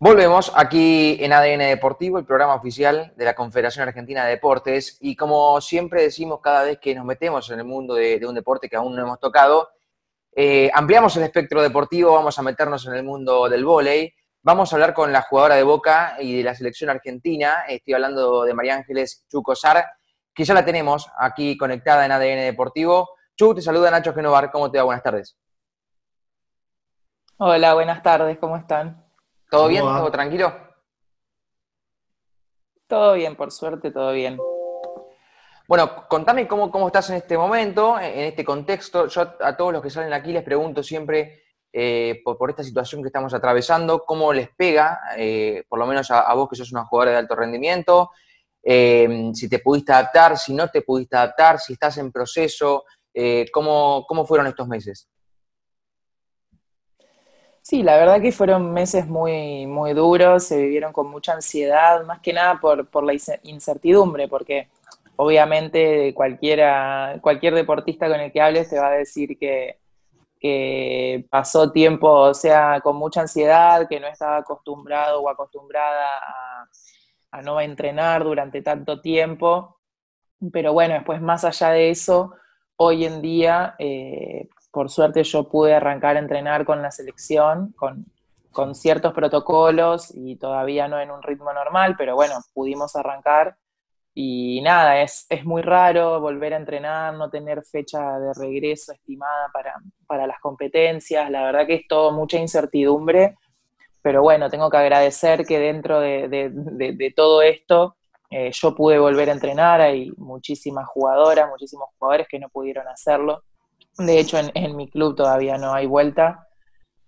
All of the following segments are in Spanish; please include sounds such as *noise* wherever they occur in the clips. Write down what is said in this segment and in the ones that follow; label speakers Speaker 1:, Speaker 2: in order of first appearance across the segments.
Speaker 1: Volvemos aquí en ADN Deportivo, el programa oficial de la Confederación Argentina de Deportes. Y como siempre decimos cada vez que nos metemos en el mundo de, un deporte que aún no hemos tocado, eh, ampliamos el espectro deportivo, vamos a meternos en el mundo del vóley. Vamos a hablar con la jugadora de Boca y de la selección argentina. Estoy hablando de María Ángeles Chucosar, que ya la tenemos aquí conectada en ADN Deportivo. Chu, te saluda Nacho Genovar. ¿Cómo te va? Buenas tardes.
Speaker 2: Hola, buenas tardes. ¿Cómo están?
Speaker 1: ¿Todo bien? ¿Todo tranquilo?
Speaker 2: Todo bien, por suerte, todo bien.
Speaker 1: Bueno, contame cómo, cómo estás en este momento, en este contexto. Yo a todos los que salen aquí les pregunto siempre eh, por, esta situación que estamos atravesando, cómo les pega, eh, por lo menos a, vos que sos una jugadora de alto rendimiento, eh, si te pudiste adaptar, si no te pudiste adaptar, si estás en proceso, ¿cómo, ¿cómo fueron estos meses?
Speaker 2: Sí, la verdad que fueron meses muy, muy duros, se vivieron con mucha ansiedad, más que nada por, por la incertidumbre, porque obviamente cualquiera, cualquier deportista con el que hables te va a decir que, que pasó tiempo, o sea, con mucha ansiedad, que no estaba acostumbrado o acostumbrada a, no entrenar durante tanto tiempo. Pero bueno, después más allá de eso, hoy en día eh, por suerte yo pude arrancar a entrenar con la selección, con, ciertos protocolos y todavía no en un ritmo normal, pero bueno, pudimos arrancar. Y nada, es, es muy raro volver a entrenar, no tener fecha de regreso estimada para, las competencias. La verdad que es todo mucha incertidumbre, pero bueno, tengo que agradecer que dentro de, todo esto eh, yo pude volver a entrenar. Hay muchísimas jugadoras, muchísimos jugadores que no pudieron hacerlo. De hecho, en, mi club todavía no hay vuelta.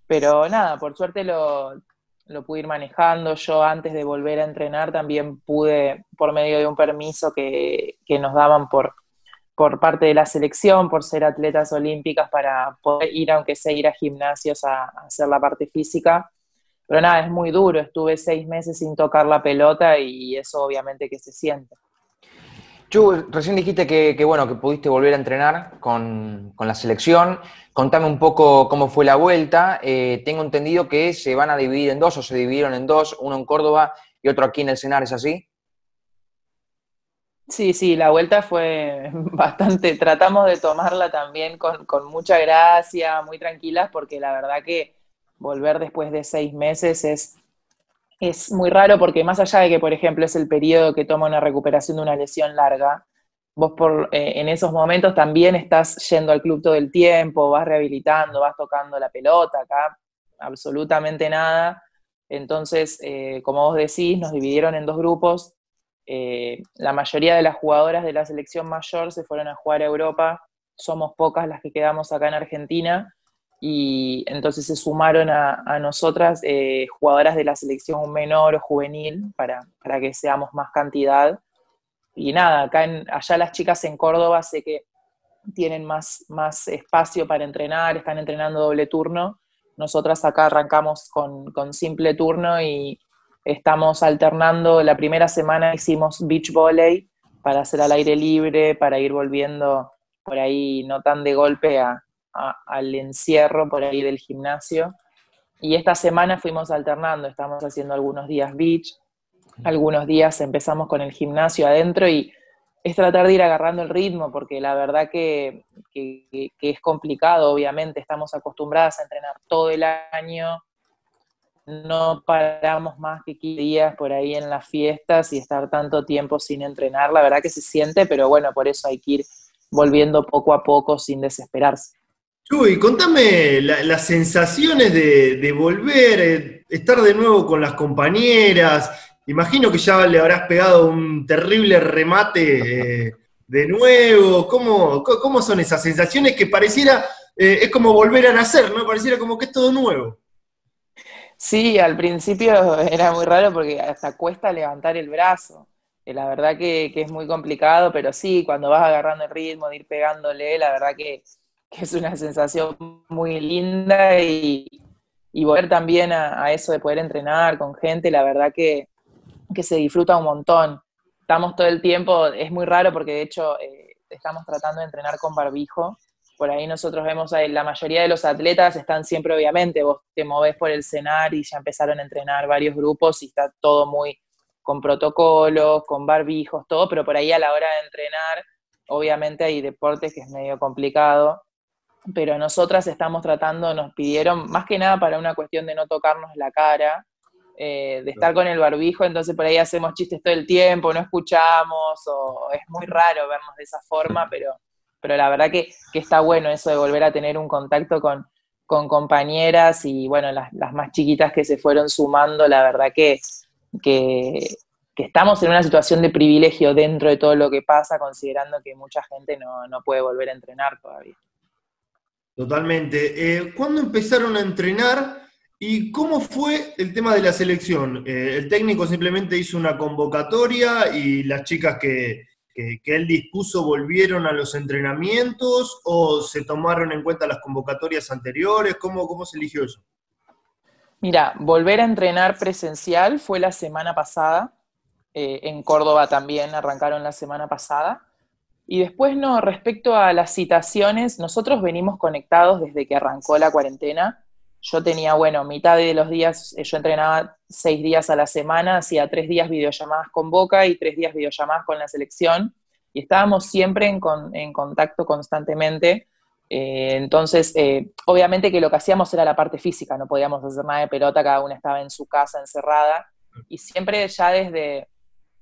Speaker 2: Pero nada, por suerte lo, pude ir manejando. Yo antes de volver a entrenar también pude, por medio de un permiso que, nos daban por, por parte de la selección, por ser atletas olímpicas, para poder ir, aunque sea ir a gimnasios a, a hacer la parte física. Pero nada, es muy duro. Estuve seis meses sin tocar la pelota y eso obviamente que se siente.
Speaker 1: Chu, recién dijiste que, bueno, que pudiste volver a entrenar con, la selección. Contame un poco cómo fue la vuelta. Eh, tengo entendido que se van a dividir en dos o se dividieron en dos, uno en Córdoba y otro aquí en el Senar, ¿es así?
Speaker 2: Sí, sí, la vuelta fue *laughs* bastante, tratamos de tomarla también con, con mucha gracia, muy tranquilas, porque la verdad que volver después de seis meses es es muy raro porque más allá de que, por ejemplo, es el periodo que toma una recuperación de una lesión larga, vos por, eh, en esos momentos también estás yendo al club todo el tiempo, vas rehabilitando, vas tocando la pelota, acá absolutamente nada. Entonces, eh, como vos decís, nos dividieron en dos grupos. Eh, la mayoría de las jugadoras de la selección mayor se fueron a jugar a Europa, somos pocas las que quedamos acá en Argentina y entonces se sumaron a, nosotras eh, jugadoras de la selección menor o juvenil para, que seamos más cantidad. Y nada, acá allá las chicas en Córdoba sé que tienen más, más espacio para entrenar, están entrenando doble turno. Nosotras acá arrancamos con, con simple turno y estamos alternando. La primera semana hicimos beach volley para hacer al aire libre, para ir volviendo por ahí no tan de golpe a, al encierro por ahí del gimnasio. Y esta semana fuimos alternando, estamos haciendo algunos días beach, algunos días empezamos con el gimnasio adentro y es tratar de ir agarrando el ritmo, porque la verdad que, es complicado, obviamente, estamos acostumbradas a entrenar todo el año, no paramos más que 15 días por ahí en las fiestas y estar tanto tiempo sin entrenar, la verdad que se siente, pero bueno, por eso hay que ir volviendo poco a poco sin desesperarse.
Speaker 3: Uy, contame las sensaciones de, volver, eh, estar de nuevo con las compañeras. Imagino que ya le habrás pegado un terrible remate eh, de nuevo. ¿Cómo, ¿Cómo, son esas sensaciones que pareciera, eh, es como volver a nacer, ¿no? Pareciera como que es todo nuevo.
Speaker 2: Sí, al principio era muy raro porque hasta cuesta levantar el brazo. La verdad que, que es muy complicado, pero sí, cuando vas agarrando el ritmo, de ir pegándole, la verdad que que es una sensación muy linda y, volver también a, eso de poder entrenar con gente, la verdad que, se disfruta un montón. Estamos todo el tiempo, es muy raro porque de hecho eh, estamos tratando de entrenar con barbijo, por ahí nosotros vemos, a la mayoría de los atletas están siempre, obviamente, vos te movés por el cenar y ya empezaron a entrenar varios grupos y está todo muy con protocolos, con barbijos, todo, pero por ahí a la hora de entrenar, obviamente hay deportes que es medio complicado, pero nosotras estamos tratando, nos pidieron, más que nada para una cuestión de no tocarnos la cara, eh, de estar con el barbijo, entonces por ahí hacemos chistes todo el tiempo, no escuchamos, o es muy raro vernos de esa forma, pero pero la verdad que, está bueno eso de volver a tener un contacto con, compañeras y bueno, las, más chiquitas que se fueron sumando, la verdad que, que, estamos en una situación de privilegio dentro de todo lo que pasa, considerando que mucha gente no, puede volver a entrenar todavía.
Speaker 3: Totalmente. Eh, ¿Cuándo empezaron a entrenar y cómo fue el tema de la selección? Eh, ¿El técnico simplemente hizo una convocatoria y las chicas que, que, él dispuso volvieron a los entrenamientos o se tomaron en cuenta las convocatorias anteriores? ¿Cómo, cómo se eligió eso?
Speaker 2: Mira, volver a entrenar presencial fue la semana pasada. Eh, en Córdoba también arrancaron la semana pasada. Y después, no, respecto a las citaciones, nosotros venimos conectados desde que arrancó la cuarentena. Yo tenía, bueno, mitad de los días, eh, yo entrenaba seis días a la semana, hacía tres días videollamadas con Boca y tres días videollamadas con la selección, y estábamos siempre en, contacto constantemente. Eh, entonces, eh, obviamente que lo que hacíamos era la parte física, no podíamos hacer nada de pelota, cada una estaba en su casa encerrada, y siempre ya desde,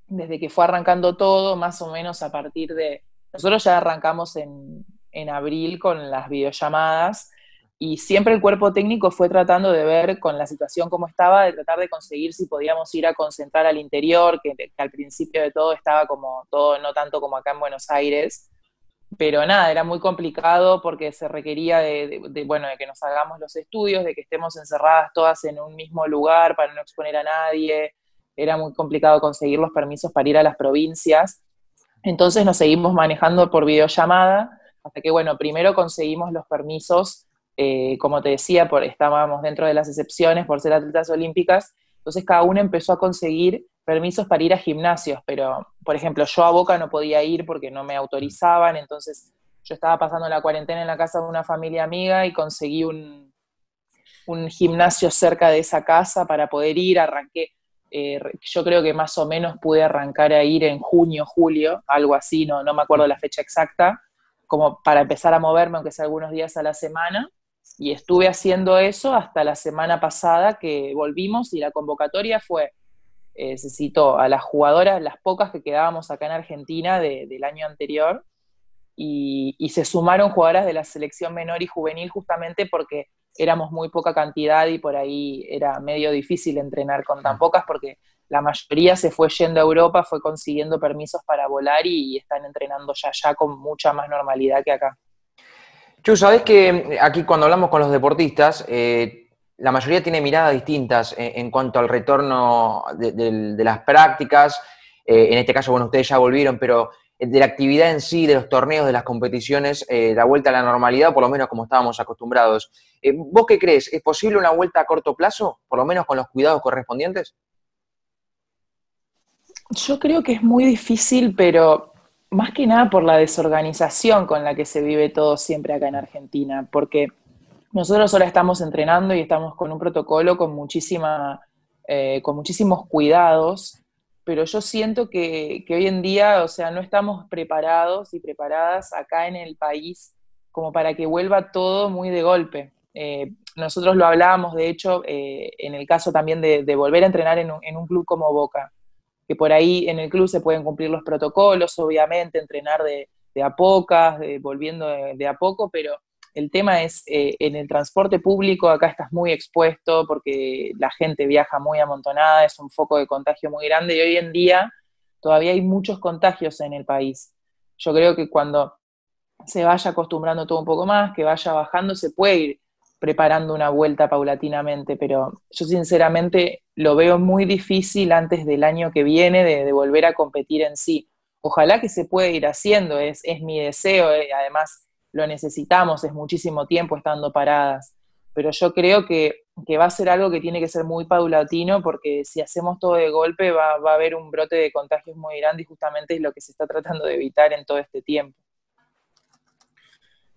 Speaker 2: desde que fue arrancando todo, más o menos a partir de, nosotros ya arrancamos en, en abril con las videollamadas, y siempre el cuerpo técnico fue tratando de ver con la situación como estaba, de tratar de conseguir si podíamos ir a concentrar al interior, que, al principio de todo estaba como todo, no tanto como acá en Buenos Aires, pero nada, era muy complicado porque se requería de, bueno, de que nos hagamos los estudios, de que estemos encerradas todas en un mismo lugar para no exponer a nadie, era muy complicado conseguir los permisos para ir a las provincias, entonces nos seguimos manejando por videollamada, hasta que bueno, primero conseguimos los permisos eh, como te decía, por, estábamos dentro de las excepciones por ser atletas olímpicas, entonces cada uno empezó a conseguir permisos para ir a gimnasios, pero por ejemplo yo a Boca no podía ir porque no me autorizaban, entonces yo estaba pasando la cuarentena en la casa de una familia amiga y conseguí un, un gimnasio cerca de esa casa para poder ir, arranqué, eh, yo creo que más o menos pude arrancar a ir en junio, julio, algo así, no, no me acuerdo la fecha exacta, como para empezar a moverme, aunque sea algunos días a la semana, y estuve haciendo eso hasta la semana pasada que volvimos y la convocatoria fue, eh, se citó a las jugadoras, las pocas que quedábamos acá en Argentina del año anterior, y, se sumaron jugadoras de la selección menor y juvenil justamente porque éramos muy poca cantidad y por ahí era medio difícil entrenar con tan pocas porque la mayoría se fue yendo a Europa, fue consiguiendo permisos para volar y, y están entrenando ya ya con mucha más normalidad que acá.
Speaker 1: Chu, sabes que aquí cuando hablamos con los deportistas, eh, la mayoría tiene miradas distintas en, cuanto al retorno de, las prácticas. Eh, en este caso, bueno, ustedes ya volvieron, pero de la actividad en sí, de los torneos, de las competiciones, eh, la vuelta a la normalidad, por lo menos como estábamos acostumbrados. ¿Vos qué crees? ¿Es posible una vuelta a corto plazo, por lo menos con los cuidados correspondientes?
Speaker 2: Yo creo que es muy difícil, pero más que nada por la desorganización con la que se vive todo siempre acá en Argentina, porque nosotros ahora estamos entrenando y estamos con un protocolo con, muchísima, eh, con muchísimos cuidados, pero yo siento que, hoy en día, o sea, no estamos preparados y preparadas acá en el país como para que vuelva todo muy de golpe. Eh, nosotros lo hablábamos, de hecho, eh, en el caso también de, volver a entrenar en un club como Boca que por ahí en el club se pueden cumplir los protocolos, obviamente, entrenar de, a pocas, volviendo de, a poco, pero el tema es, eh, en el transporte público acá estás muy expuesto porque la gente viaja muy amontonada, es un foco de contagio muy grande y hoy en día todavía hay muchos contagios en el país. Yo creo que cuando se vaya acostumbrando todo un poco más, que vaya bajando, se puede ir preparando una vuelta paulatinamente, pero yo sinceramente lo veo muy difícil antes del año que viene de, volver a competir en sí. Ojalá que se pueda ir haciendo, es, es mi deseo, eh, además lo necesitamos, es muchísimo tiempo estando paradas, pero yo creo que, va a ser algo que tiene que ser muy paulatino porque si hacemos todo de golpe va, va a haber un brote de contagios muy grande y justamente es lo que se está tratando de evitar en todo este tiempo.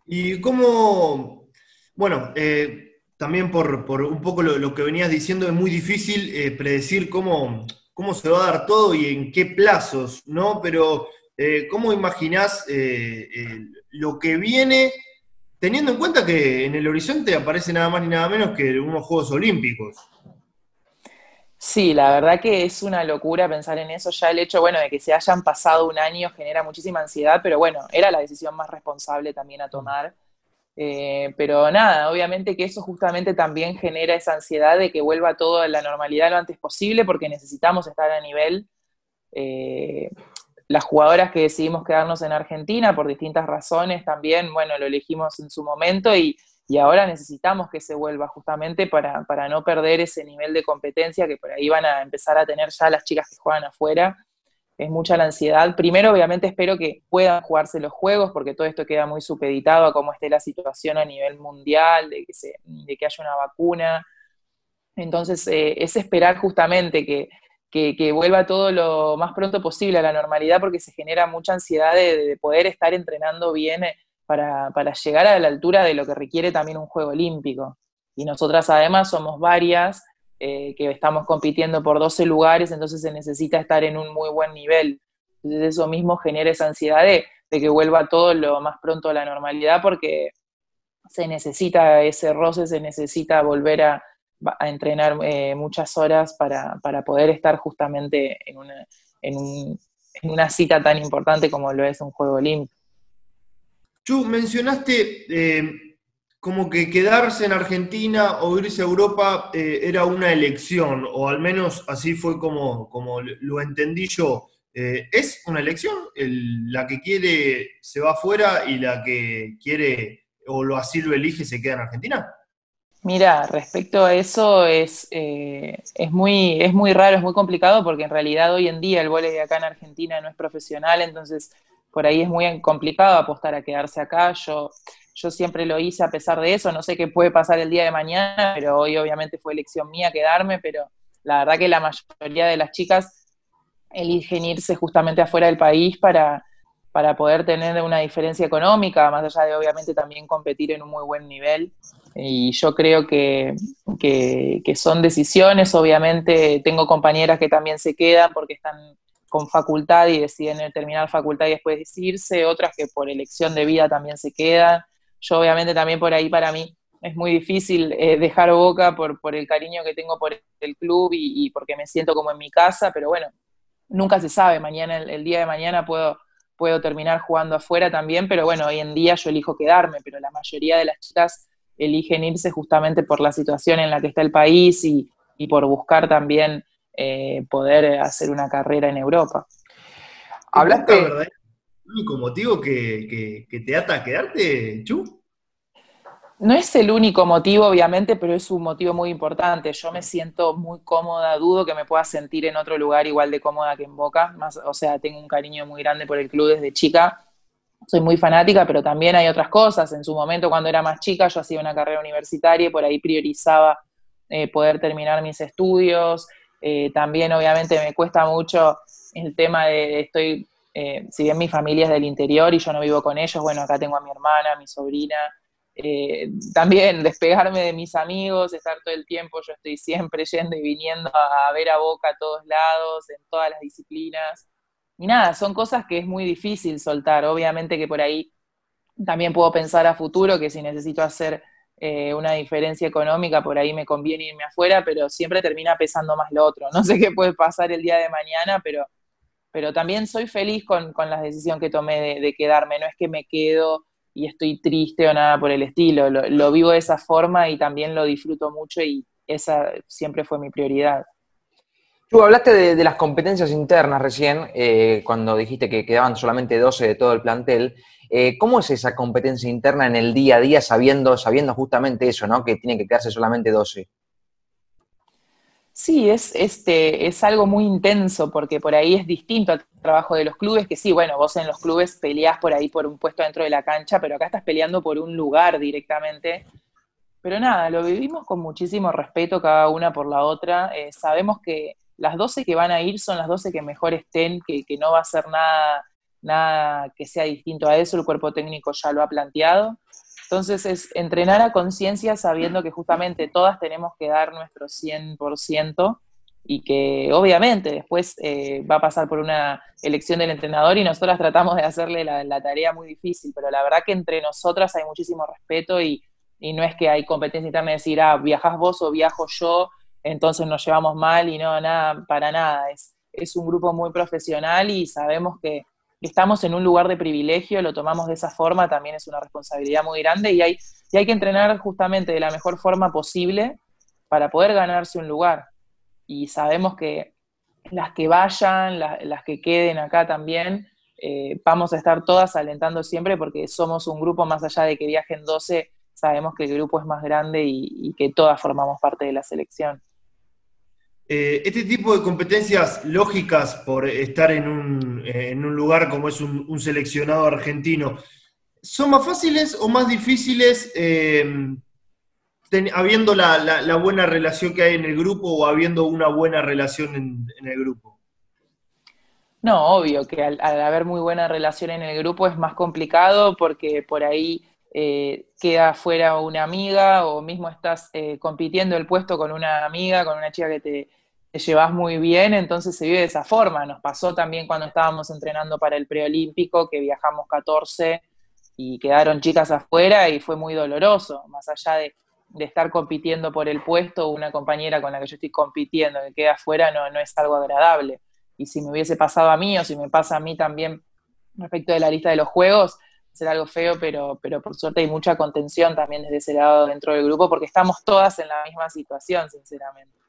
Speaker 3: Y cómo, bueno, eh, también por, un poco lo, que venías diciendo, es muy difícil eh, predecir cómo, cómo se va a dar todo y en qué plazos, ¿no? Pero, eh, ¿cómo imaginás lo que viene, teniendo en cuenta que en el horizonte aparece nada más ni nada menos que unos Juegos Olímpicos?
Speaker 2: Sí, la verdad que es una locura pensar en eso. Ya el hecho, bueno, de que se hayan pasado un año genera muchísima ansiedad, pero bueno, era la decisión más responsable también a tomar. Eh, pero nada, obviamente que eso justamente también genera esa ansiedad de que vuelva todo a la normalidad lo antes posible, porque necesitamos estar a nivel. Eh, las jugadoras que decidimos quedarnos en Argentina por distintas razones también, bueno, lo elegimos en su momento y y ahora necesitamos que se vuelva justamente para, no perder ese nivel de competencia que por ahí van a empezar a tener ya las chicas que juegan afuera. Es mucha la ansiedad. Primero, obviamente, espero que puedan jugarse los juegos, porque todo esto queda muy supeditado a cómo esté la situación a nivel mundial, de que, se, de que haya una vacuna. Entonces, eh, es esperar justamente que, vuelva todo lo más pronto posible a la normalidad, porque se genera mucha ansiedad de, de poder estar entrenando bien eh, para, llegar a la altura de lo que requiere también un juego olímpico. Y nosotras además somos varias eh, que estamos compitiendo por 12 lugares, entonces se necesita estar en un muy buen nivel. Entonces eso mismo genera esa ansiedad de, que vuelva todo lo más pronto a la normalidad porque se necesita ese roce, se necesita volver a, entrenar eh, muchas horas para, poder estar justamente en una, en una cita tan importante como lo es un juego olímpico.
Speaker 3: Chu, mencionaste eh, como que quedarse en Argentina o irse a Europa eh, era una elección, o al menos así fue como, como lo entendí yo. ¿Es una elección? ¿La que quiere se va afuera y la que quiere o lo así lo elige se queda en Argentina?
Speaker 2: Mira, respecto a eso es, es, muy, es muy raro, es muy complicado porque en realidad hoy en día el de acá en Argentina no es profesional, entonces por ahí es muy complicado apostar a quedarse acá. Yo, yo siempre lo hice a pesar de eso, no sé qué puede pasar el día de mañana, pero hoy obviamente fue elección mía quedarme, pero la verdad que la mayoría de las chicas eligen irse justamente afuera del país para, para poder tener una diferencia económica, más allá de obviamente también competir en un muy buen nivel. Y yo creo que, que, son decisiones, obviamente tengo compañeras que también se quedan porque están con facultad y deciden terminar facultad y después irse, otras que por elección de vida también se quedan. Yo obviamente también por ahí para mí es muy difícil eh, dejar Boca por, por el cariño que tengo por el club y, porque me siento como en mi casa, pero bueno, nunca se sabe, mañana, el, día de mañana puedo, puedo terminar jugando afuera también, pero bueno, hoy en día yo elijo quedarme, pero la mayoría de las chicas eligen irse justamente por la situación en la que está el país y, y por buscar también eh, poder hacer una carrera en Europa.
Speaker 3: ¿Hablaste? ¿El único motivo que, te ata a quedarte, Chu?
Speaker 2: No es el único motivo, obviamente, pero es un motivo muy importante. Yo me siento muy cómoda, dudo que me pueda sentir en otro lugar igual de cómoda que en Boca. Más, o sea, tengo un cariño muy grande por el club desde chica. Soy muy fanática, pero también hay otras cosas. En su momento, cuando era más chica, yo hacía una carrera universitaria y por ahí priorizaba eh, poder terminar mis estudios, eh, también obviamente me cuesta mucho el tema de, estoy, eh, si bien mi familia es del interior y yo no vivo con ellos, bueno, acá tengo a mi hermana, a mi sobrina, eh, también *laughs* despegarme de mis amigos, estar todo el tiempo, yo estoy siempre yendo y viniendo a, ver a Boca a todos lados, en todas las disciplinas. Y nada, son cosas que es muy difícil soltar. Obviamente que por ahí también puedo pensar a futuro que si necesito hacer eh, una diferencia económica, por ahí me conviene irme afuera, pero siempre termina pesando más lo otro. No sé qué puede pasar el día de mañana, pero, pero también soy feliz con, la decisión que tomé de, quedarme. No es que me quedo y estoy triste o nada por el estilo. Lo, vivo de esa forma y también lo disfruto mucho y esa siempre fue mi prioridad.
Speaker 1: Tú hablaste de, las competencias internas recién, eh, cuando dijiste que quedaban solamente 12 de todo el plantel. Eh, ¿Cómo es esa competencia interna en el día a día sabiendo, sabiendo justamente eso, ¿no? que tiene que quedarse solamente 12?
Speaker 2: Sí, es, este, es algo muy intenso porque por ahí es distinto al trabajo de los clubes, que sí, bueno, vos en los clubes peleás por ahí por un puesto dentro de la cancha, pero acá estás peleando por un lugar directamente. Pero nada, lo vivimos con muchísimo respeto cada una por la otra. Eh, sabemos que las 12 que van a ir son las 12 que mejor estén, que, no va a ser nada nada que sea distinto a eso, el cuerpo técnico ya lo ha planteado. Entonces es entrenar a conciencia sabiendo que justamente todas tenemos que dar nuestro 100% y que obviamente después eh, va a pasar por una elección del entrenador y nosotras tratamos de hacerle la, tarea muy difícil, pero la verdad que entre nosotras hay muchísimo respeto y, no es que hay competencia interna de decir, ah, viajas vos o viajo yo, entonces nos llevamos mal y no, nada, para nada. Es, es un grupo muy profesional y sabemos que estamos en un lugar de privilegio, lo tomamos de esa forma, también es una responsabilidad muy grande y hay, y hay que entrenar justamente de la mejor forma posible para poder ganarse un lugar y sabemos que las que vayan, las que queden acá también, eh, vamos a estar todas alentando siempre porque somos un grupo más allá de que viajen 12, sabemos que el grupo es más grande y, que todas formamos parte de la selección.
Speaker 3: Eh, este tipo de competencias lógicas por estar en un, lugar como es un, seleccionado argentino, ¿son más fáciles o más difíciles eh, habiendo la, buena relación que hay en el grupo o habiendo una buena relación en, el grupo?
Speaker 2: No, obvio que al, haber muy buena relación en el grupo es más complicado porque por ahí eh, queda fuera una amiga o mismo estás compitiendo el puesto con una amiga, con una chica que te, te, llevas muy bien, entonces se vive de esa forma. Nos pasó también cuando estábamos entrenando para el preolímpico, que viajamos 14 y quedaron chicas afuera y fue muy doloroso, más allá de estar compitiendo por el puesto, una compañera con la que yo estoy compitiendo que queda afuera no, no es algo agradable. Y si me hubiese pasado a mí o si me pasa a mí también respecto de la lista de los juegos, será algo feo, pero, pero por suerte hay mucha contención también desde ese lado dentro del grupo porque estamos todas en la misma situación, sinceramente.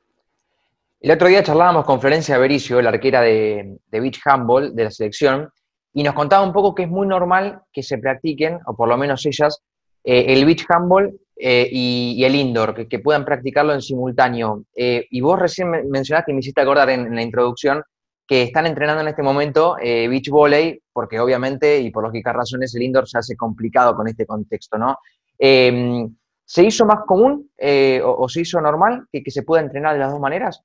Speaker 1: El otro día charlábamos con Florencia Bericio, la arquera de, Beach Handball de la selección, y nos contaba un poco que es muy normal que se practiquen, o por lo menos ellas, eh, el beach handball eh, y, el indoor, que, puedan practicarlo en simultáneo. Eh, y vos recién mencionaste, y me hiciste acordar en, la introducción, que están entrenando en este momento beach volley, porque obviamente, y por lógicas razones, el indoor se hace complicado con este contexto, ¿no? Em, ¿Se hizo más común o, se hizo normal que se pueda entrenar de las dos maneras?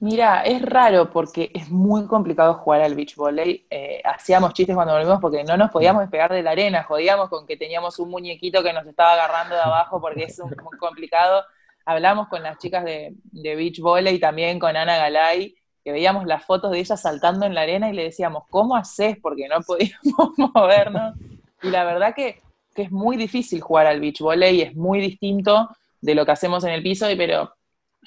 Speaker 2: Mira, es raro porque es muy complicado jugar al beach volley. Eh, hacíamos chistes cuando volvimos porque no nos podíamos despegar de la arena, jodíamos con que teníamos un muñequito que nos estaba agarrando de abajo porque es muy complicado. Hablamos con las chicas de, de beach volley, también con Ana Galay, que veíamos las fotos de ellas saltando en la arena y le decíamos, ¿cómo haces? Porque no podíamos *laughs* movernos. Y la verdad que, que es muy difícil jugar al beach volley, es muy distinto de lo que hacemos en el piso, pero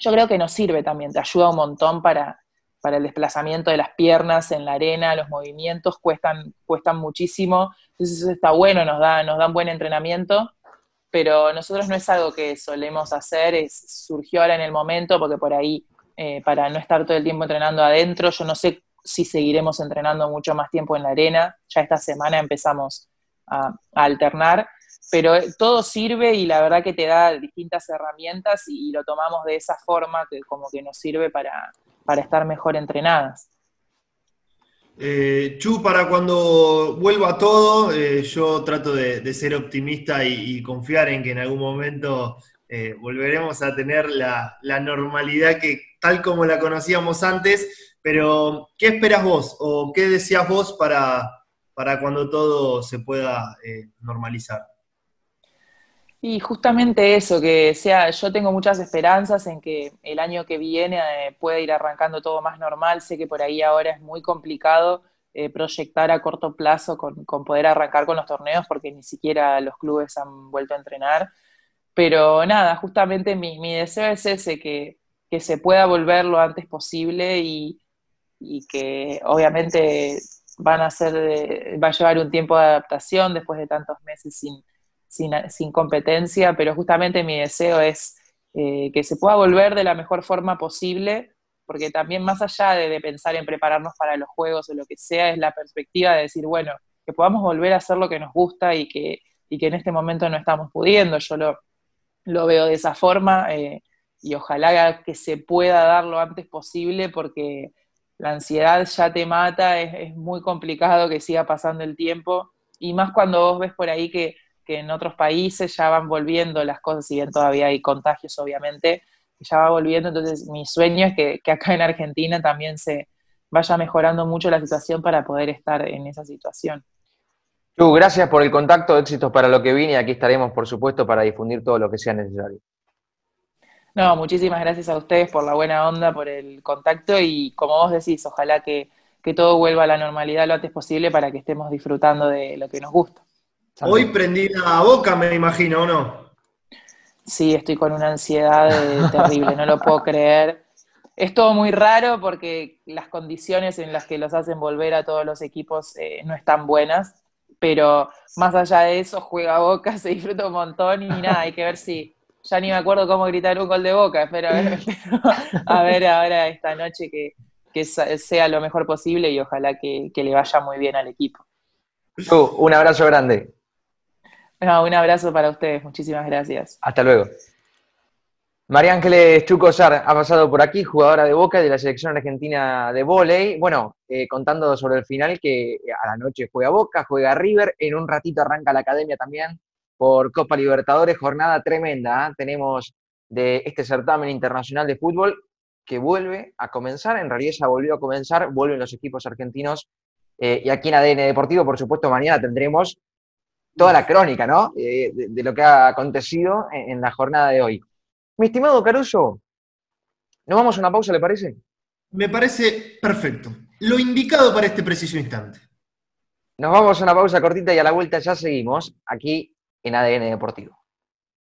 Speaker 2: yo creo que nos sirve también, te ayuda un montón para, para el desplazamiento de las piernas en la arena, los movimientos cuestan, cuestan muchísimo, entonces eso está bueno, nos da, nos da un buen entrenamiento, pero nosotros no es algo que solemos hacer, es, surgió ahora en el momento, porque por ahí, eh, para no estar todo el tiempo entrenando adentro, yo no sé si seguiremos entrenando mucho más tiempo en la arena, ya esta semana empezamos a alternar, pero eh, todo sirve y la verdad que te da distintas herramientas y, lo tomamos de esa forma que como que nos sirve para, estar mejor entrenadas.
Speaker 3: Eh, Chu, para cuando vuelva todo, eh, yo trato de, ser optimista y, confiar en que en algún momento volveremos a tener la, normalidad que tal como la conocíamos antes, pero ¿qué esperas vos o qué decías vos para, para cuando todo se pueda normalizar?
Speaker 2: Y justamente eso, que sea, yo tengo muchas esperanzas en que el año que viene eh, pueda ir arrancando todo más normal. Sé que por ahí ahora es muy complicado eh, proyectar a corto plazo con, poder arrancar con los torneos porque ni siquiera los clubes han vuelto a entrenar. Pero nada, justamente mi, deseo es ese, que, se pueda volver lo antes posible y, y que obviamente van a ser, va a llevar un tiempo de adaptación después de tantos meses sin sin, competencia, pero justamente mi deseo es eh, que se pueda volver de la mejor forma posible, porque también más allá de, pensar en prepararnos para los juegos o lo que sea, es la perspectiva de decir, bueno, que podamos volver a hacer lo que nos gusta y que, que en este momento no estamos pudiendo. Yo lo, lo veo de esa forma eh, y ojalá que se pueda dar lo antes posible porque la ansiedad ya te mata, es, es muy complicado que siga pasando el tiempo y más cuando vos ves por ahí que que en otros países ya van volviendo las cosas, si bien todavía hay contagios, obviamente, ya va volviendo. Entonces, mi sueño es que, acá en Argentina también se vaya mejorando mucho la situación para poder estar en esa situación.
Speaker 1: Chu, gracias por el contacto, éxitos para lo que viene y aquí estaremos, por supuesto, para difundir todo lo que sea necesario.
Speaker 2: No, muchísimas gracias a ustedes por la buena onda, por el contacto y como vos decís, ojalá que, todo vuelva a la normalidad lo antes posible para que estemos disfrutando de lo que nos gusta.
Speaker 3: Hoy prendí la boca, me imagino, ¿o no?
Speaker 2: Sí, estoy con una ansiedad *laughs* terrible, no lo puedo creer. Es todo muy raro porque las condiciones en las que los hacen volver a todos los equipos eh, no están buenas, pero más allá de eso, juega Boca, *laughs* se disfruta un montón y nada, hay que ver si, ya ni me acuerdo cómo gritar un gol de Boca, espero a ver, *laughs* a ver ahora esta noche que, sea lo mejor posible y ojalá que, le vaya muy bien al equipo.
Speaker 1: un abrazo grande.
Speaker 2: Un abrazo para ustedes, muchísimas gracias.
Speaker 1: Hasta luego. María Ángeles Chucosar ha pasado por aquí, jugadora de Boca de la selección argentina de vóley. Bueno, eh, contando sobre el final que a la noche juega Boca, juega River, en un ratito arranca la academia también por Copa Libertadores, jornada tremenda. ¿ah? Tenemos de este certamen internacional de fútbol que vuelve a comenzar, en realidad ya volvió a comenzar, vuelven los equipos argentinos eh, y aquí en ADN Deportivo, por supuesto, mañana tendremos toda la crónica, ¿no? Eh, de, lo que ha acontecido en la jornada de hoy. Mi estimado Caruso, ¿nos vamos a una pausa, le parece?
Speaker 3: Me parece perfecto. Lo indicado para este preciso instante.
Speaker 1: Nos vamos a una pausa cortita y a la vuelta ya seguimos aquí en ADN Deportivo.